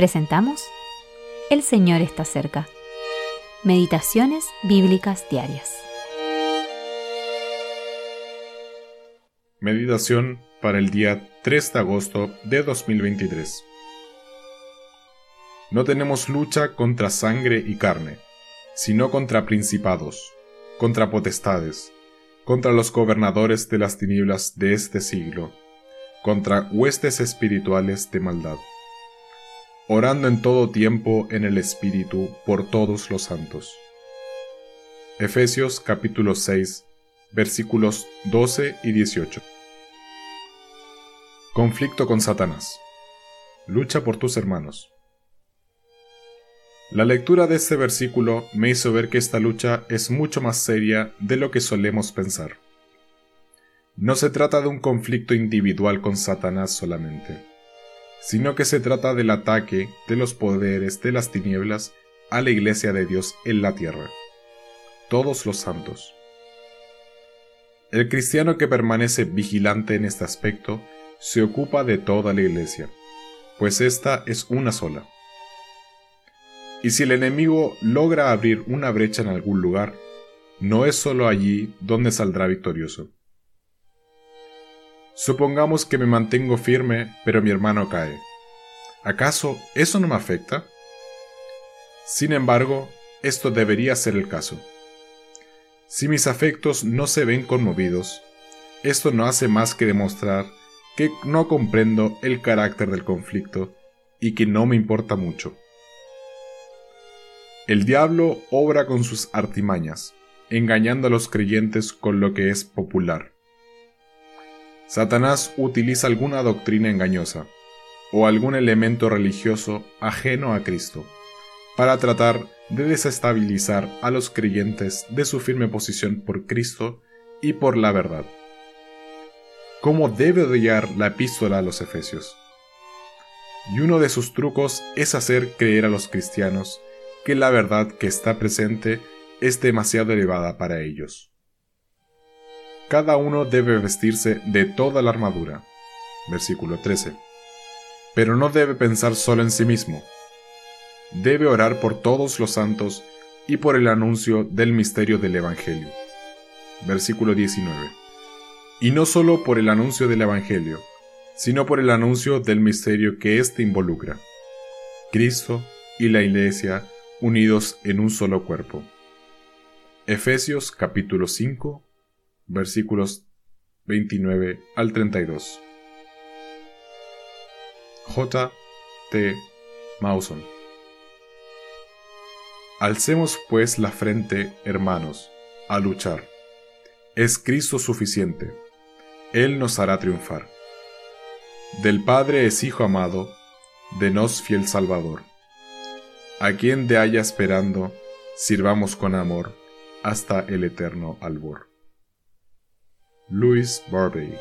Presentamos El Señor está cerca. Meditaciones Bíblicas Diarias. Meditación para el día 3 de agosto de 2023. No tenemos lucha contra sangre y carne, sino contra principados, contra potestades, contra los gobernadores de las tinieblas de este siglo, contra huestes espirituales de maldad orando en todo tiempo en el Espíritu por todos los santos. Efesios capítulo 6, versículos 12 y 18. Conflicto con Satanás. Lucha por tus hermanos. La lectura de este versículo me hizo ver que esta lucha es mucho más seria de lo que solemos pensar. No se trata de un conflicto individual con Satanás solamente sino que se trata del ataque de los poderes de las tinieblas a la iglesia de Dios en la tierra, todos los santos. El cristiano que permanece vigilante en este aspecto se ocupa de toda la iglesia, pues esta es una sola. Y si el enemigo logra abrir una brecha en algún lugar, no es solo allí donde saldrá victorioso. Supongamos que me mantengo firme, pero mi hermano cae. ¿Acaso eso no me afecta? Sin embargo, esto debería ser el caso. Si mis afectos no se ven conmovidos, esto no hace más que demostrar que no comprendo el carácter del conflicto y que no me importa mucho. El diablo obra con sus artimañas, engañando a los creyentes con lo que es popular. Satanás utiliza alguna doctrina engañosa o algún elemento religioso ajeno a Cristo para tratar de desestabilizar a los creyentes de su firme posición por Cristo y por la verdad. ¿Cómo debe odiar la epístola a los Efesios? Y uno de sus trucos es hacer creer a los cristianos que la verdad que está presente es demasiado elevada para ellos cada uno debe vestirse de toda la armadura. Versículo 13. Pero no debe pensar solo en sí mismo. Debe orar por todos los santos y por el anuncio del misterio del Evangelio. Versículo 19. Y no solo por el anuncio del Evangelio, sino por el anuncio del misterio que éste involucra. Cristo y la Iglesia unidos en un solo cuerpo. Efesios capítulo 5 versículos 29 al 32. J. T. Mawson. Alcemos pues la frente, hermanos, a luchar. Es Cristo suficiente. Él nos hará triunfar. Del Padre es Hijo amado, de nos fiel Salvador. A quien de haya esperando, sirvamos con amor hasta el eterno albor. Louis Barbie.